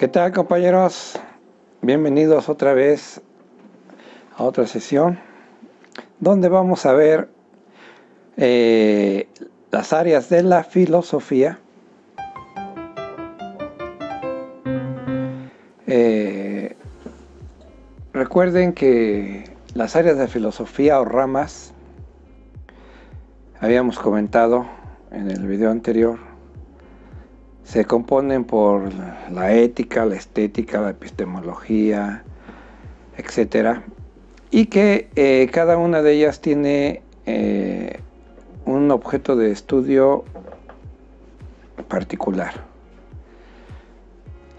¿Qué tal compañeros? Bienvenidos otra vez a otra sesión donde vamos a ver eh, las áreas de la filosofía eh, recuerden que las áreas de filosofía o ramas habíamos comentado en el video anterior se componen por la ética, la estética, la epistemología, etc. Y que eh, cada una de ellas tiene eh, un objeto de estudio particular.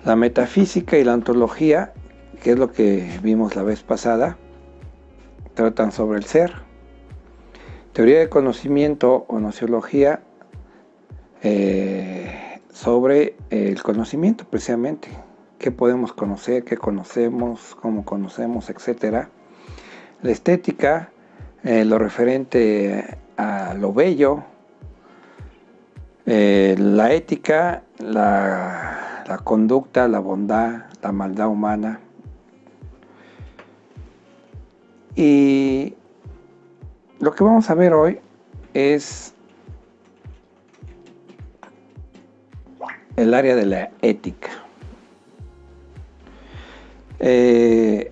La metafísica y la ontología, que es lo que vimos la vez pasada, tratan sobre el ser. Teoría de conocimiento o nociología eh, sobre el conocimiento precisamente, qué podemos conocer, qué conocemos, cómo conocemos, etc. La estética, eh, lo referente a lo bello, eh, la ética, la, la conducta, la bondad, la maldad humana. Y lo que vamos a ver hoy es el área de la ética. Eh,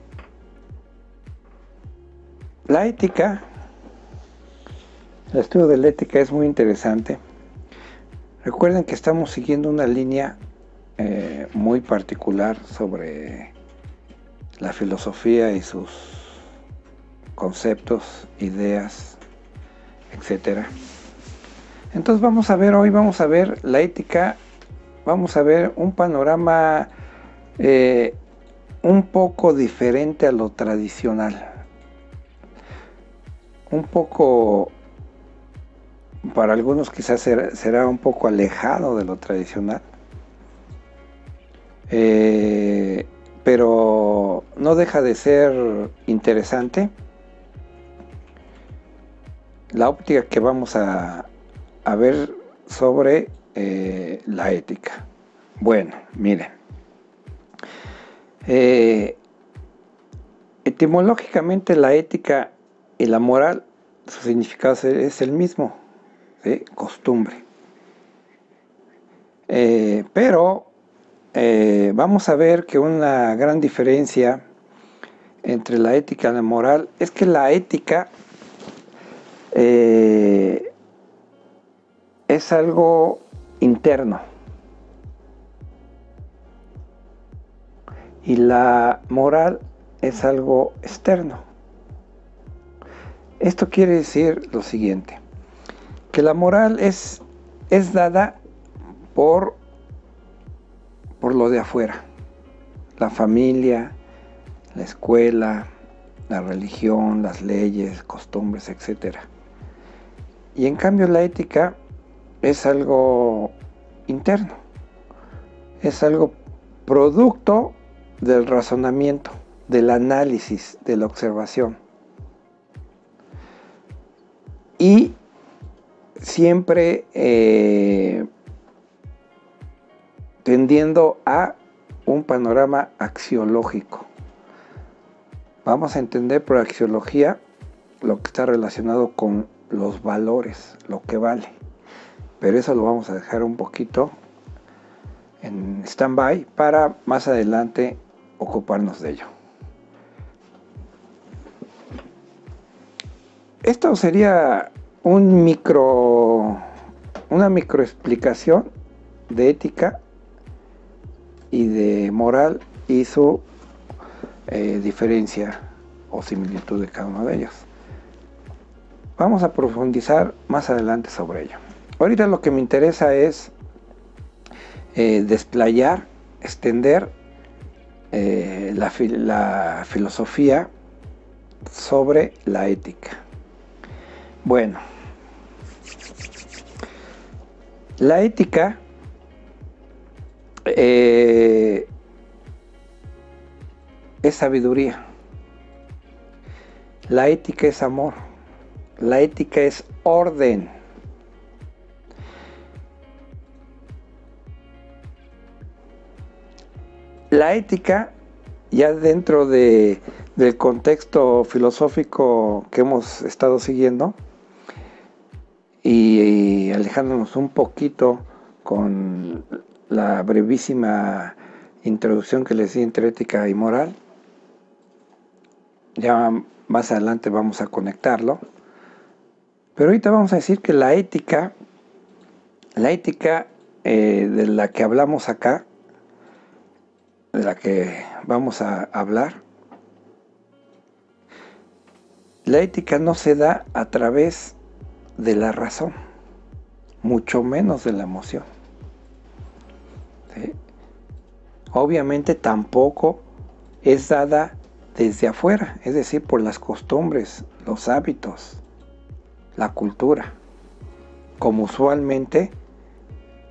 la ética, el estudio de la ética es muy interesante. Recuerden que estamos siguiendo una línea eh, muy particular sobre la filosofía y sus conceptos, ideas, etc. Entonces vamos a ver, hoy vamos a ver la ética vamos a ver un panorama eh, un poco diferente a lo tradicional. Un poco, para algunos quizás será, un poco alejado de lo tradicional. Eh, pero no deja de ser interesante la óptica que vamos a, a ver sobre eh, la ética. Bueno, miren. Eh, etimológicamente la ética y la moral, su significado es el mismo, costumbre. Eh, pero vamos a ver que una gran diferencia entre la ética y la moral es que la ética es algo interno. Y la moral es algo externo. Esto quiere decir lo siguiente, que la moral es, es dada por, por lo de afuera, la familia, la escuela, la religión, las leyes, costumbres, etc. Y en cambio la ética es algo interno, es algo producto del razonamiento, del análisis, de la observación. Y siempre eh, tendiendo a un panorama axiológico. Vamos a entender por axiología lo que está relacionado con los valores, lo que vale pero eso lo vamos a dejar un poquito en stand-by para más adelante ocuparnos de ello. Esto sería un micro, una microexplicación de ética y de moral y su eh, diferencia o similitud de cada uno de ellos. Vamos a profundizar más adelante sobre ello. Ahorita lo que me interesa es eh, desplayar, extender eh, la, filosofía sobre la ética. Bueno, la ética eh, es sabiduría. La ética es amor. La ética es orden. La ética, ya dentro de, del contexto filosófico que hemos estado siguiendo, y, alejándonos un poquito con la brevísima introducción que les di entre ética y moral, ya más adelante vamos a conectarlo, pero ahorita vamos a decir que la ética, la ética eh, de la que hablamos acá, de la que vamos a hablar, la ética no se da a través de la razón, mucho menos de la emoción. Obviamente tampoco es dada desde afuera, es decir, por las costumbres, los hábitos, la cultura, como usualmente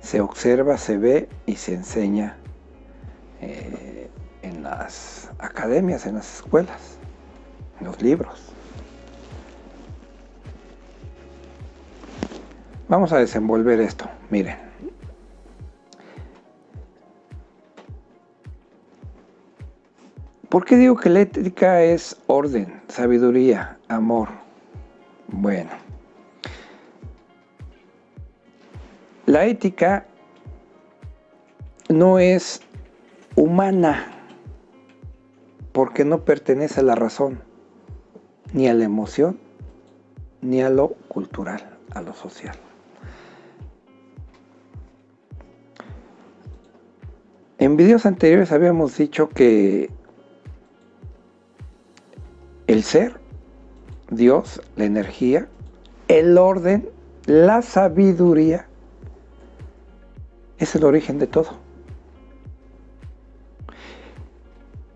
se observa, se ve y se enseña eh, en las academias, en las escuelas, en los libros. Vamos a desenvolver esto, miren. ¿Por qué digo que la ética es orden, sabiduría, amor? Bueno, la ética no es humana porque no pertenece a la razón, ni a la emoción, ni a lo cultural, a lo social. En videos anteriores habíamos dicho que el ser, Dios, la energía, el orden, la sabiduría, es el origen de todo.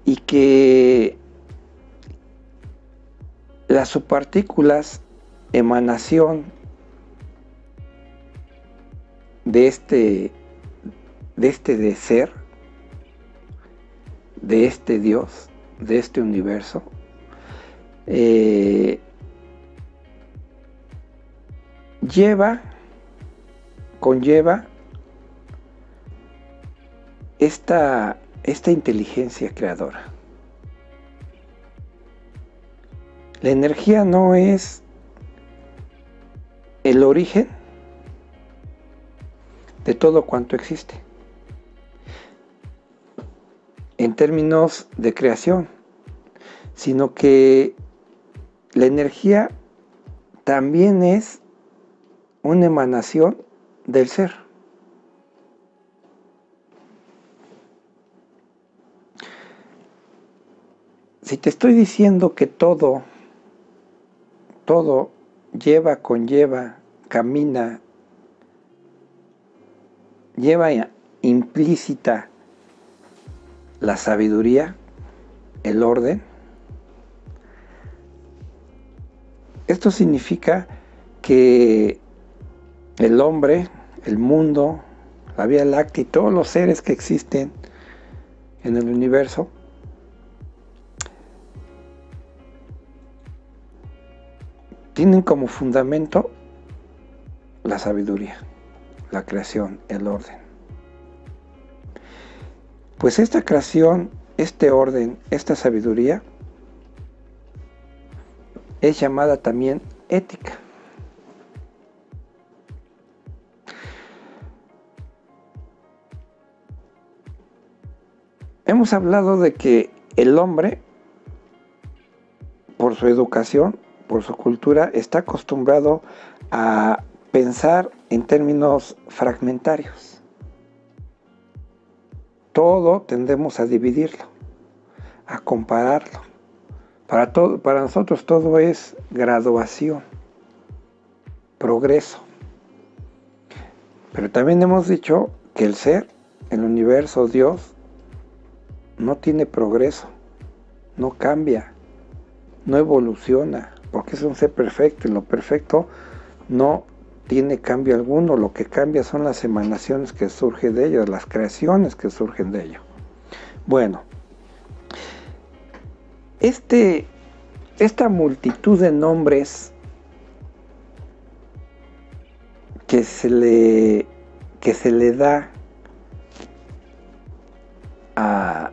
Y que las subpartículas, emanación de este, de este de ser, de este Dios, de este universo, eh, lleva, conlleva esta, esta inteligencia creadora. La energía no es el origen de todo cuanto existe en términos de creación, sino que la energía también es una emanación del ser. Si te estoy diciendo que todo, todo lleva, conlleva, camina, lleva implícita la sabiduría, el orden. Esto significa que el hombre, el mundo, la Vía Láctea y todos los seres que existen en el universo tienen como fundamento la sabiduría, la creación, el orden. Pues esta creación, este orden, esta sabiduría es llamada también ética. Hemos hablado de que el hombre, por su educación, por su cultura, está acostumbrado a pensar en términos fragmentarios todo tendemos a dividirlo, a compararlo. Para, todo, para nosotros todo es graduación, progreso. Pero también hemos dicho que el ser, el universo, Dios, no tiene progreso, no cambia, no evoluciona, porque es un ser perfecto y lo perfecto no tiene cambio alguno, lo que cambia son las emanaciones que surgen de ello, las creaciones que surgen de ello. Bueno, este, esta multitud de nombres que se le, que se le da a,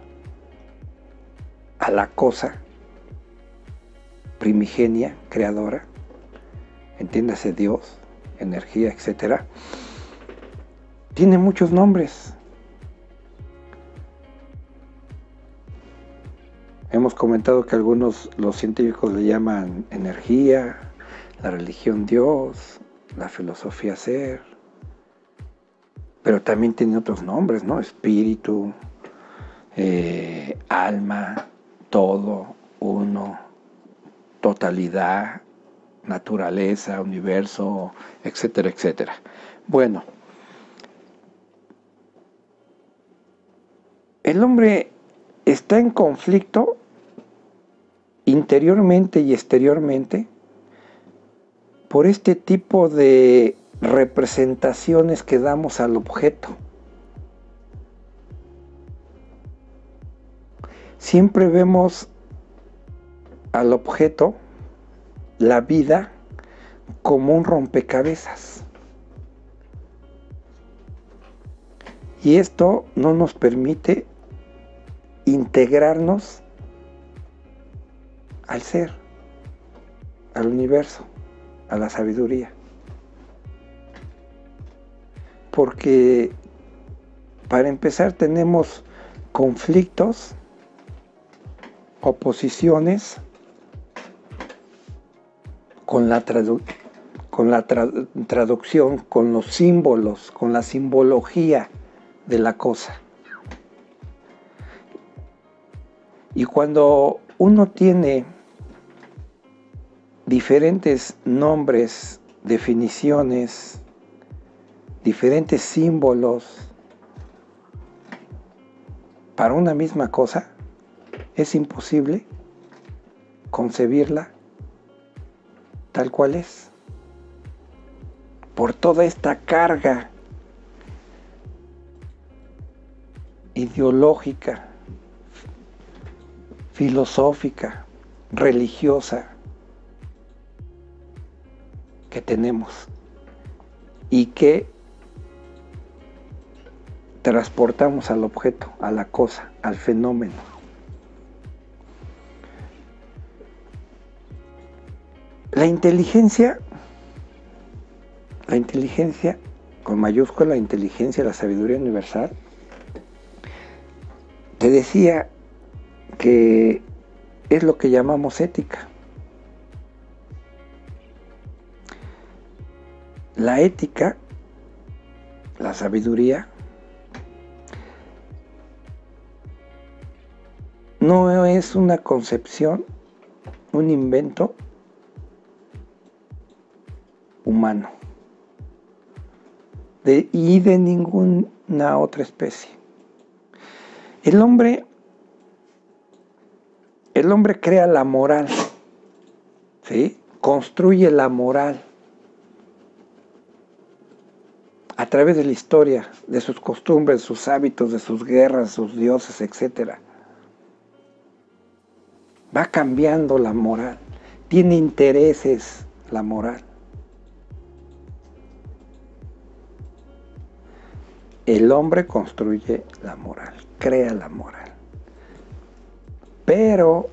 a la cosa primigenia, creadora, entiéndase Dios, energía, etc., tiene muchos nombres. Hemos comentado que algunos, los científicos le llaman energía, la religión Dios, la filosofía ser, pero también tiene otros nombres, ¿no? Espíritu, eh, alma, todo, uno, totalidad, naturaleza, universo, etcétera, etcétera. Bueno, el hombre está en conflicto interiormente y exteriormente por este tipo de representaciones que damos al objeto. Siempre vemos al objeto, la vida, como un rompecabezas. Y esto no nos permite integrarnos al ser, al universo, a la sabiduría. Porque para empezar tenemos conflictos, oposiciones con la, con la traducción, con los símbolos, con la simbología de la cosa. Y cuando uno tiene diferentes nombres, definiciones, diferentes símbolos para una misma cosa, es imposible concebirla tal cual es. Por toda esta carga ideológica, filosófica, religiosa que tenemos y que transportamos al objeto, a la cosa, al fenómeno. La inteligencia, la inteligencia, con mayúscula, la inteligencia, la sabiduría universal, te decía que es lo que llamamos ética. La ética, la sabiduría, no es una concepción, un invento humano y de ninguna otra especie. El hombre, el hombre crea la moral, ¿sí? construye la moral a través de la historia, de sus costumbres, sus hábitos, de sus guerras, sus dioses, etc. Va cambiando la moral, tiene intereses la moral. El hombre construye la moral, crea la moral. Pero,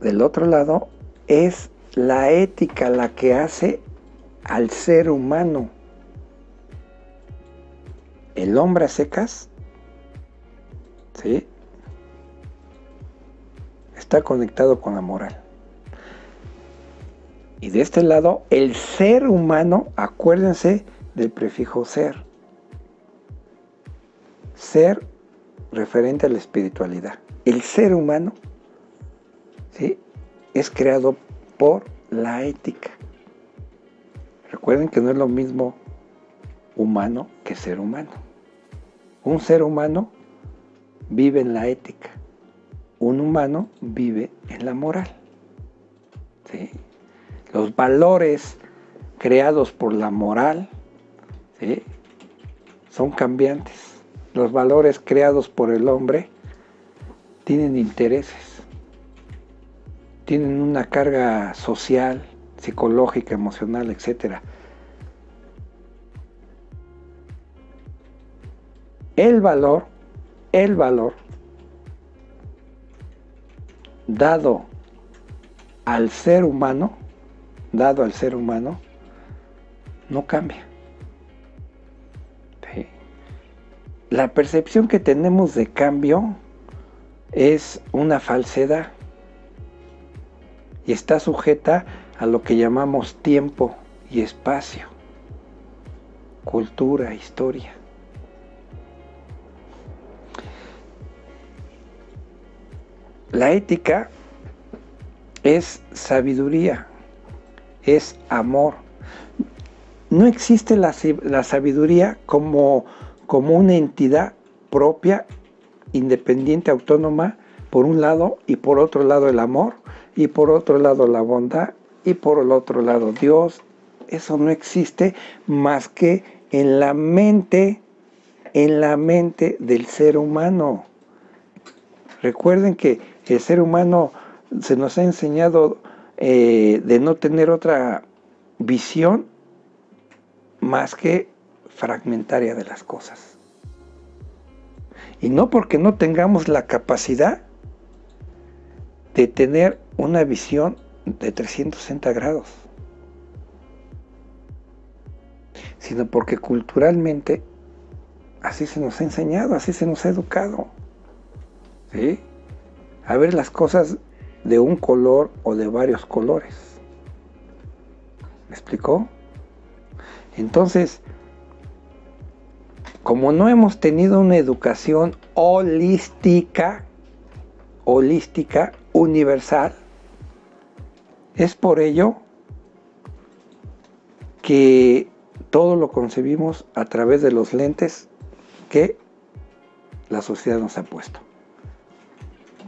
del otro lado, es la ética la que hace al ser humano el hombre a secas, ¿sí? Está conectado con la moral. Y de este lado, el ser humano, acuérdense del prefijo ser. Ser referente a la espiritualidad. El ser humano ¿sí? es creado por la ética. Recuerden que no es lo mismo humano que ser humano. Un ser humano vive en la ética, un humano vive en la moral. Los valores creados por la moral son cambiantes. Los valores creados por el hombre tienen intereses, tienen una carga social, psicológica, emocional, etcétera el valor, el valor dado al ser humano, dado al ser humano, no cambia. La percepción que tenemos de cambio es una falsedad y está sujeta a lo que llamamos tiempo y espacio, cultura, historia. La ética es sabiduría, es amor. No existe la, sabiduría como, como una entidad propia, independiente, autónoma, por un lado, y por otro lado el amor, y por otro lado la bondad, y por el otro lado Dios. Eso no existe más que en la mente, en la mente del ser humano. Recuerden que el ser humano se nos ha enseñado eh, de no tener otra visión más que fragmentaria de las cosas. Y no porque no tengamos la capacidad de tener una visión de 360 grados, sino porque culturalmente así se nos ha enseñado, así se nos ha educado. ¿Sí? a ver las cosas de un color o de varios colores. ¿Me explicó? Entonces, como no hemos tenido una educación holística, holística, universal, es por ello que todo lo concebimos a través de los lentes que la sociedad nos ha puesto.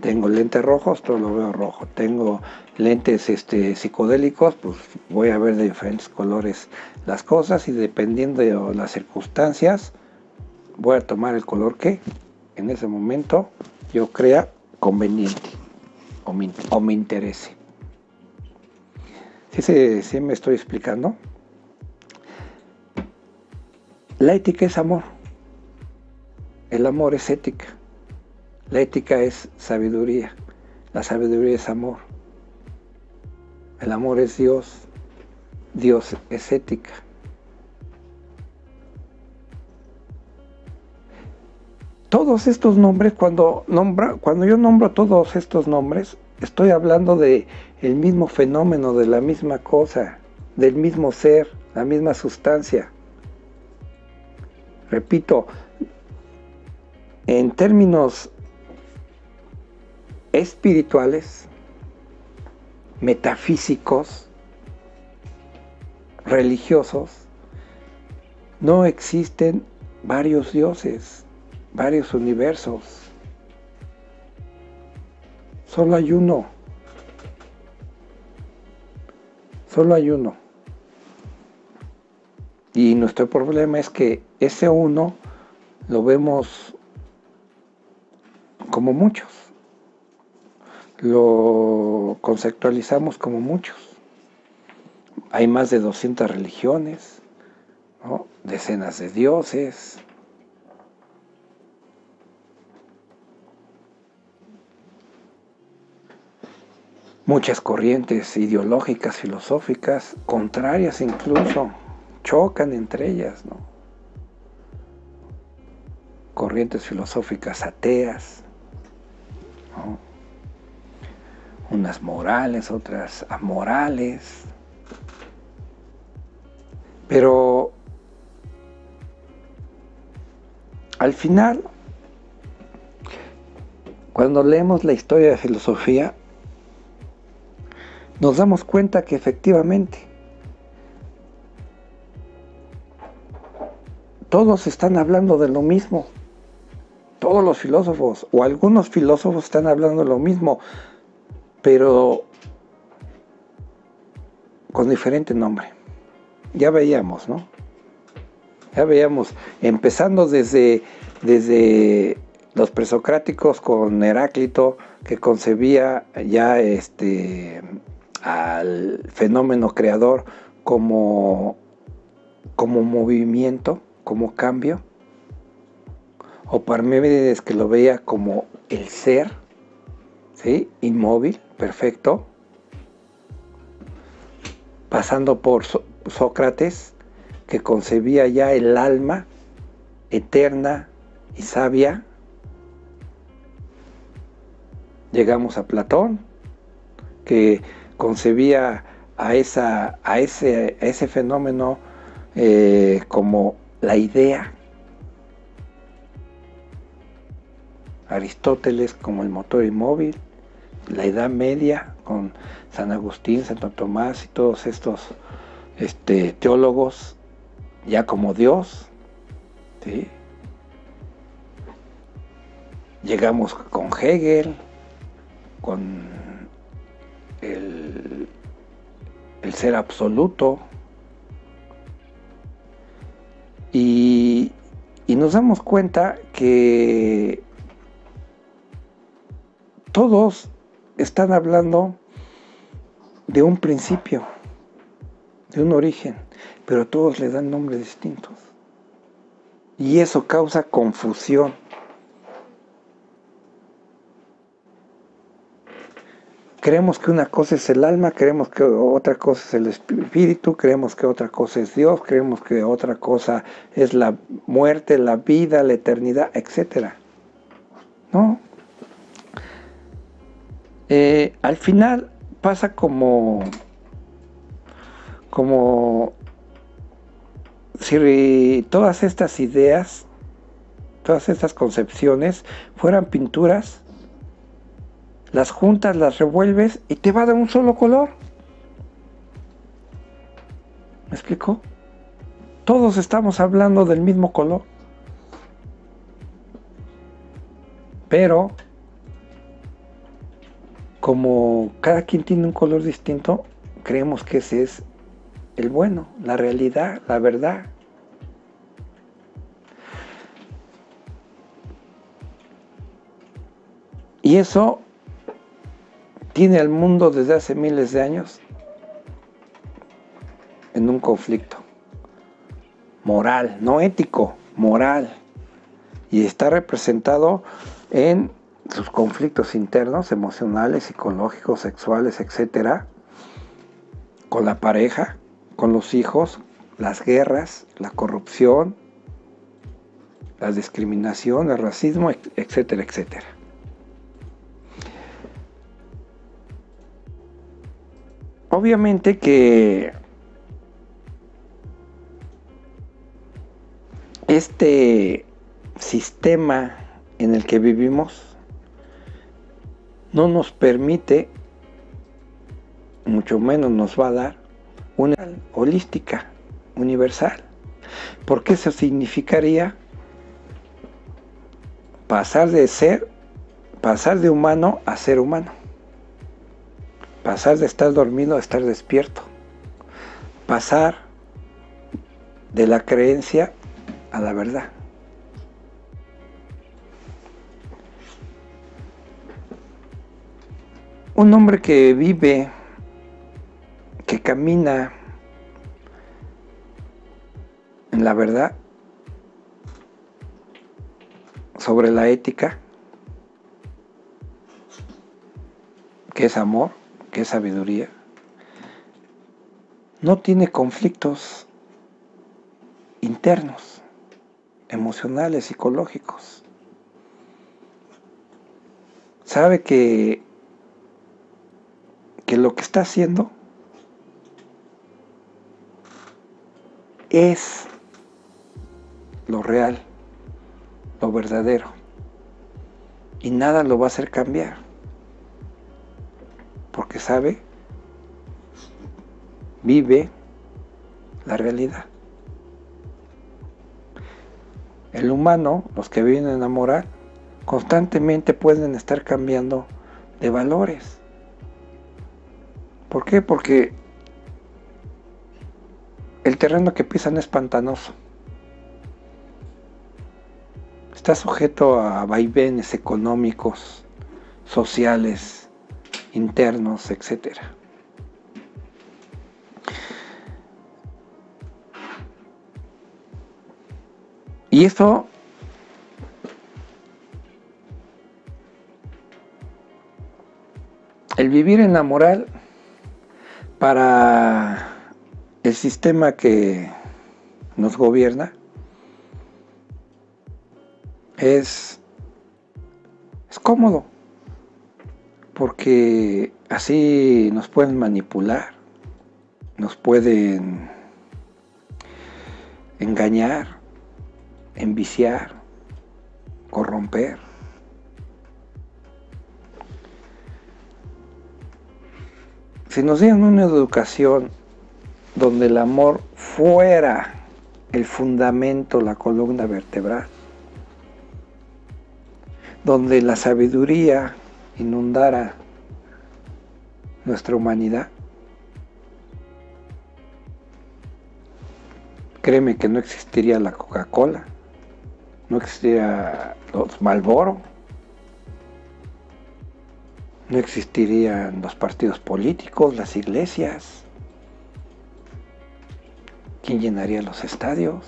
Tengo lentes rojos, todo lo veo rojo. Tengo lentes este, psicodélicos, pues voy a ver de diferentes colores las cosas y dependiendo de las circunstancias, voy a tomar el color que en ese momento yo crea conveniente o me, interese. ¿Sí, ¿Sí me estoy explicando? La ética es amor. El amor es ética. La ética es sabiduría, la sabiduría es amor, el amor es Dios, Dios es ética. Todos estos nombres, cuando, cuando yo nombro todos estos nombres, estoy hablando de el mismo fenómeno, de la misma cosa, del mismo ser, la misma sustancia. Repito, en términos espirituales, metafísicos, religiosos, no existen varios dioses, varios universos. Solo hay uno. Solo hay uno. Y nuestro problema es que ese uno lo vemos como muchos lo conceptualizamos como muchos. Hay más de 200 religiones, decenas de dioses. Muchas corrientes ideológicas, filosóficas, contrarias incluso, chocan entre ellas. Corrientes filosóficas ateas unas morales, otras amorales. Pero al final, cuando leemos la historia de filosofía, nos damos cuenta que efectivamente todos están hablando de lo mismo. Todos los filósofos o algunos filósofos están hablando de lo mismo pero con diferente nombre. Ya veíamos, ¿no? Ya veíamos, empezando desde, desde los presocráticos con Heráclito, que concebía ya este, al fenómeno creador como, como movimiento, como cambio, o Parménides que lo veía como el ser, ¿sí? inmóvil, perfecto, pasando por Sócrates, que concebía ya el alma eterna y sabia. Llegamos a Platón, que concebía a, esa, a, ese, ese, fenómeno eh, como la idea. Aristóteles como el motor inmóvil, la Edad Media con San Agustín, Santo Tomás y todos estos este, teólogos ya como Dios. Llegamos con Hegel, con el, ser absoluto, y nos damos cuenta que todos están hablando de un principio, de un origen, pero todos le dan nombres distintos. Y eso causa confusión. Creemos que una cosa es el alma, creemos que otra cosa es el espíritu, creemos que otra cosa es Dios, creemos que otra cosa es la muerte, la vida, la eternidad, etc. No. Eh, al final pasa como, como si todas estas ideas, todas estas concepciones fueran pinturas, las juntas, las revuelves y te va a dar un solo color. ¿Me explico? Todos estamos hablando del mismo color. Pero, como cada quien tiene un color distinto, creemos que ese es el bueno, la realidad, la verdad. Y eso tiene al mundo desde hace miles de años en un conflicto moral, no ético, moral. Y está representado en sus conflictos internos, emocionales, psicológicos, sexuales, etcétera, con la pareja, con los hijos, las guerras, la corrupción, la discriminación, el racismo, etcétera, etcétera. Obviamente que este sistema en el que vivimos no nos permite, mucho menos nos va a dar, una holística, universal. Porque eso significaría pasar de ser, pasar de humano a ser humano. Pasar de estar dormido a estar despierto. Pasar de la creencia a la verdad. Un hombre que vive, que camina en la verdad sobre la ética, que es amor, que es sabiduría, no tiene conflictos internos, emocionales, psicológicos. Sabe que, que lo que está haciendo es lo real, lo verdadero. Y nada lo va a hacer cambiar porque sabe, vive la realidad. El humano, los que viven en la moral, constantemente pueden estar cambiando de valores. ¿Por qué? Porque el terreno que pisan es pantanoso. Está sujeto a vaivenes económicos, sociales, internos, etc. Y esto el vivir en la moral para el sistema que nos gobierna es, es cómodo, porque así nos pueden manipular, nos pueden engañar, enviciar, corromper. Si nos dieran una educación donde el amor fuera el fundamento, la columna vertebral, donde la sabiduría inundara nuestra humanidad, créeme que no existiría la Coca-Cola, no existiría los Malboro, no existirían los partidos políticos, las iglesias. ¿Quién llenaría los estadios?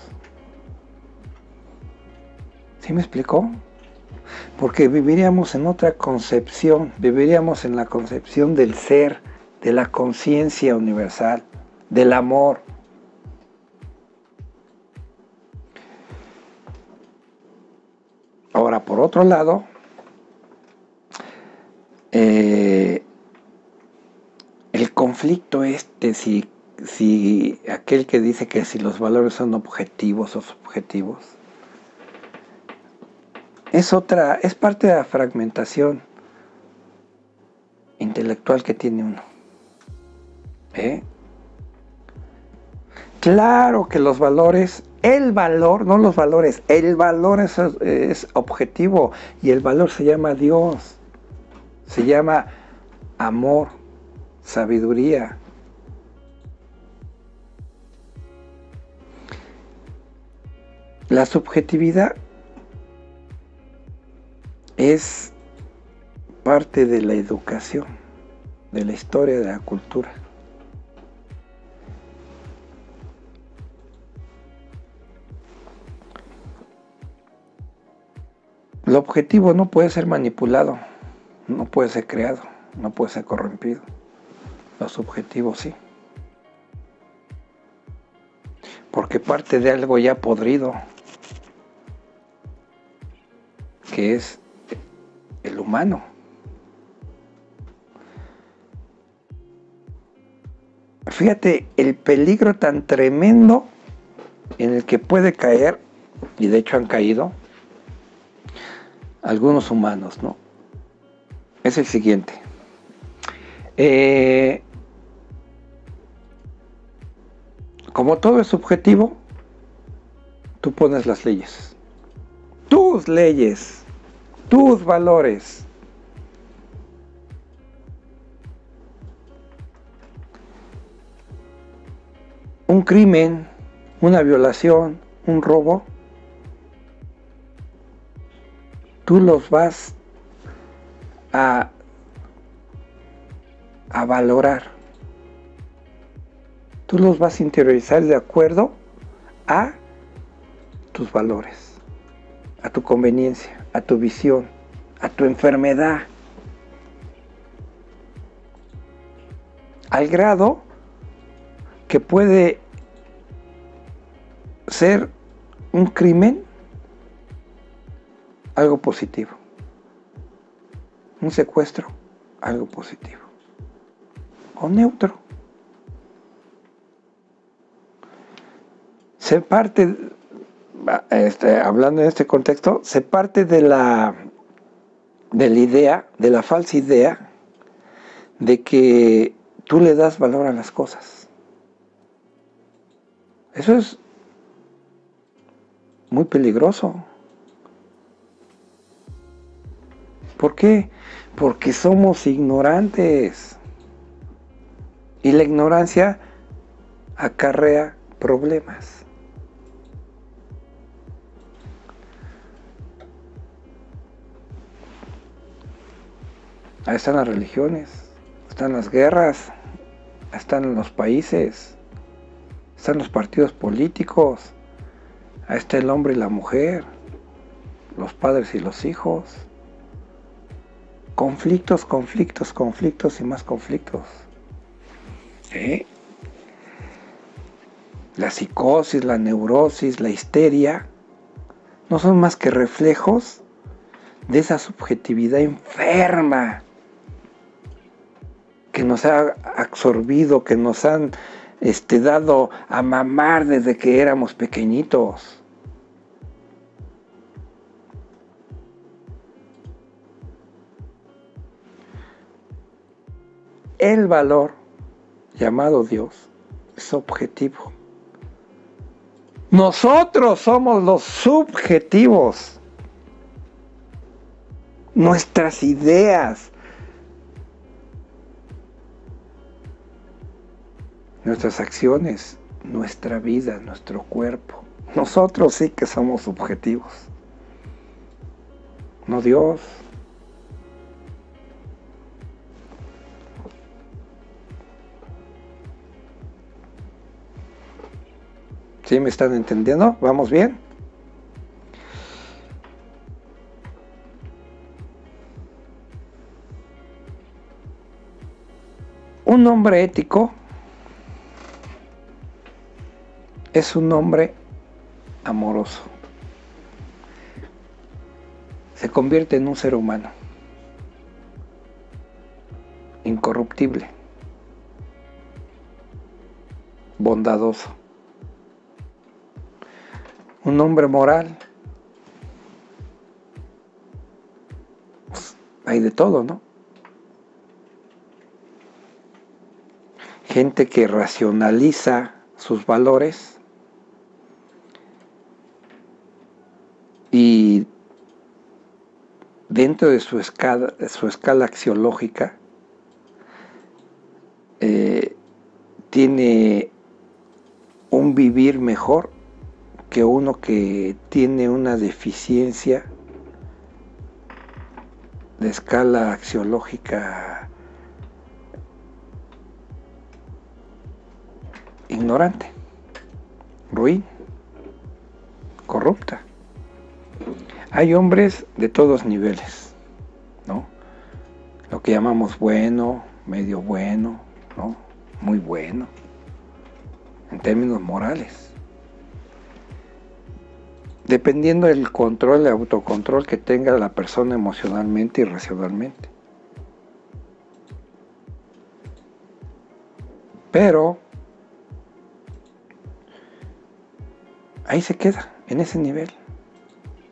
¿Sí me explicó? Porque viviríamos en otra concepción, viviríamos en la concepción del ser, de la conciencia universal, del amor. Ahora, por otro lado, eh, el conflicto este, si, si aquel que dice que si los valores son objetivos o subjetivos, es otra, es parte de la fragmentación intelectual que tiene uno. ¿Eh? Claro que los valores, el valor, no los valores, el valor es, es objetivo y el valor se llama Dios. Se llama amor, sabiduría. La subjetividad es parte de la educación, de la historia de la cultura. El objetivo no puede ser manipulado no puede ser creado, no puede ser corrompido. Los subjetivos sí. Porque parte de algo ya podrido, que es humano. Fíjate el peligro tan tremendo en el que puede caer, y de hecho han caído, algunos humanos, ¿no? es el siguiente. Eh, como todo es subjetivo, tú pones las leyes. Tus leyes, tus valores. Un crimen, una violación, un robo, tú los vas a, valorar. Tú los vas a interiorizar de acuerdo a tus valores, a tu conveniencia, a tu visión, a tu enfermedad. Al grado que puede ser un crimen algo positivo un secuestro, algo positivo. O neutro. Se parte, este, hablando en este contexto, se parte de la, de la idea, de la falsa idea, de que tú le das valor a las cosas. Eso es muy peligroso. ¿Por qué? Porque somos ignorantes. Y la ignorancia acarrea problemas. Ahí están las religiones, están las guerras, están los países, están los partidos políticos, ahí está el hombre y la mujer, los padres y los hijos. conflictos, conflictos, conflictos y más conflictos. ¿Eh? La psicosis, la neurosis, la histeria, no son más que reflejos de esa subjetividad enferma que nos ha absorbido, que nos han este, dado a mamar desde que éramos pequeñitos. El valor llamado Dios es objetivo. Nosotros somos los subjetivos. Nuestras ideas, nuestras acciones, nuestra vida, nuestro cuerpo. Nosotros sí que somos subjetivos. No Dios. ¿Sí me están entendiendo? ¿Vamos bien? Un hombre ético es un hombre amoroso. Se convierte en un ser humano, incorruptible, bondadoso. Un hombre moral. Pues, hay de todo, ¿no? Gente que racionaliza sus valores y dentro de su escala, axiológica eh, tiene un vivir mejor que uno que tiene una deficiencia de escala axiológica ignorante, ruin, corrupta. Hay hombres de todos niveles, ¿no? Lo que llamamos bueno, medio bueno, ¿no? Muy bueno, en términos morales. Dependiendo del control, el autocontrol que tenga la persona emocionalmente y racionalmente. Pero ahí se queda, en ese nivel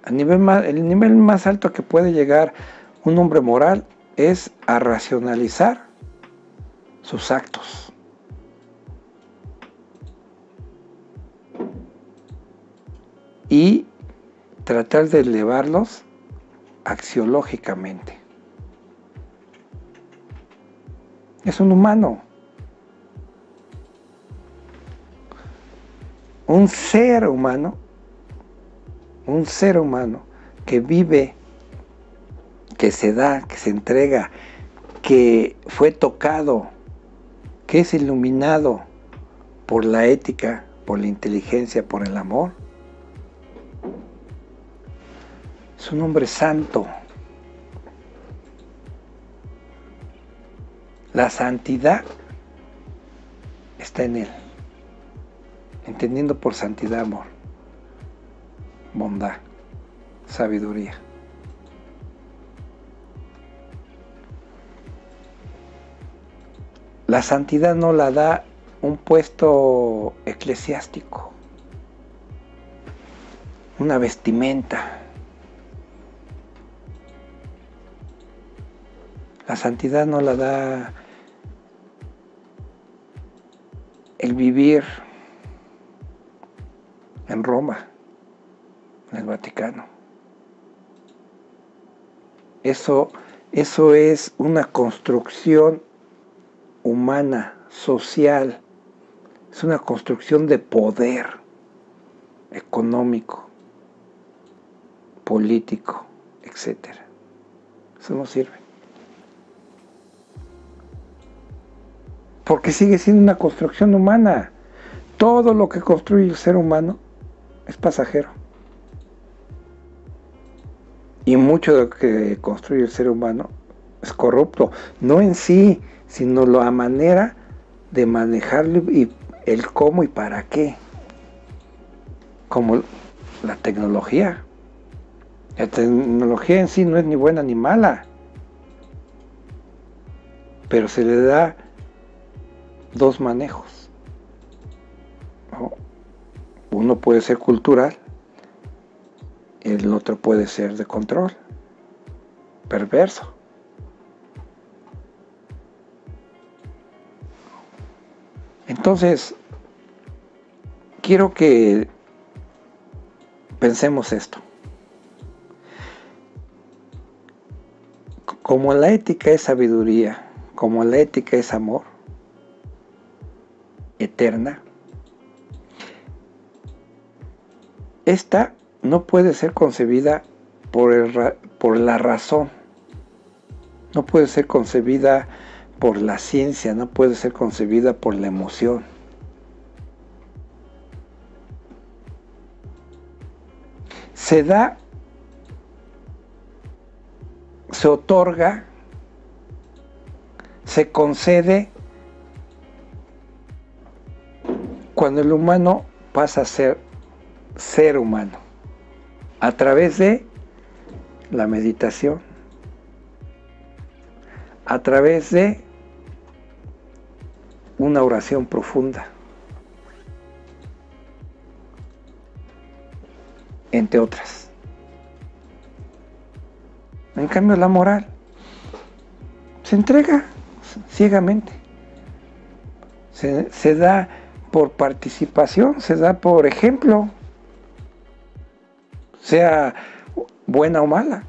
el nivel más alto que puede llegar un hombre moral es a racionalizar sus actos. Y tratar de elevarlos axiológicamente. Es un humano. Un ser humano un ser humano que vive, que se da, que se entrega, que fue tocado, que es iluminado por la ética, por la inteligencia, por el amor, es un hombre santo. La santidad está en él, entendiendo por santidad amor bondad, sabiduría. La santidad no la da un puesto eclesiástico, una vestimenta. La santidad no la da el vivir en Roma en el Vaticano. Eso, eso es una construcción humana, social, es una construcción de poder económico, político, etc. Eso no sirve. Porque sigue siendo una construcción humana. Todo lo que construye el ser humano es pasajero. Y mucho de lo que construye el ser humano es corrupto. No en sí, sino la manera de manejarlo y el cómo y para qué. Como la tecnología. La tecnología en sí no es ni buena ni mala. Pero se le da dos manejos. Uno puede ser cultural, el otro puede ser de control, perverso. Entonces, quiero que pensemos esto. Como la ética es sabiduría, como la ética es amor eterna, esta no puede ser concebida por, el, por la razón, no puede ser concebida por la ciencia, no puede ser concebida por la emoción. Se da, se otorga, se concede cuando el humano pasa a ser ser humano a través de la meditación, a través de una oración profunda. Entre otras. En cambio, la moral se entrega ciegamente. Se, da por participación, se da por ejemplo, sea buena o mala.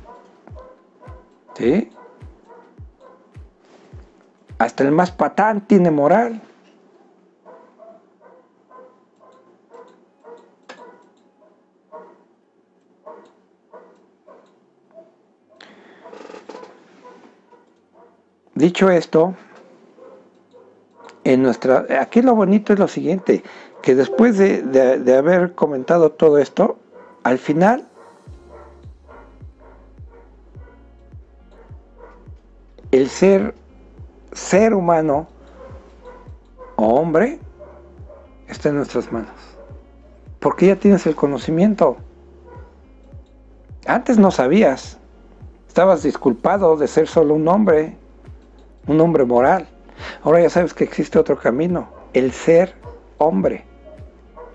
¿Sí? Hasta el más patán tiene moral. Dicho esto, en nuestra, aquí lo bonito es lo siguiente, que después de, de haber comentado todo esto, al final el ser ser humano o hombre está en nuestras manos. Porque ya tienes el conocimiento. Antes no sabías. Estabas disculpado de ser solo un hombre, un hombre moral. Ahora ya sabes que existe otro camino, el ser hombre,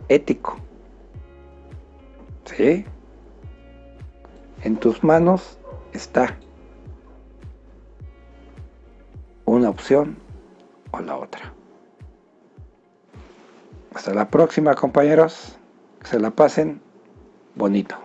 ético. ¿Sí? En tus manos está una opción o la otra. Hasta la próxima compañeros. Que se la pasen bonito.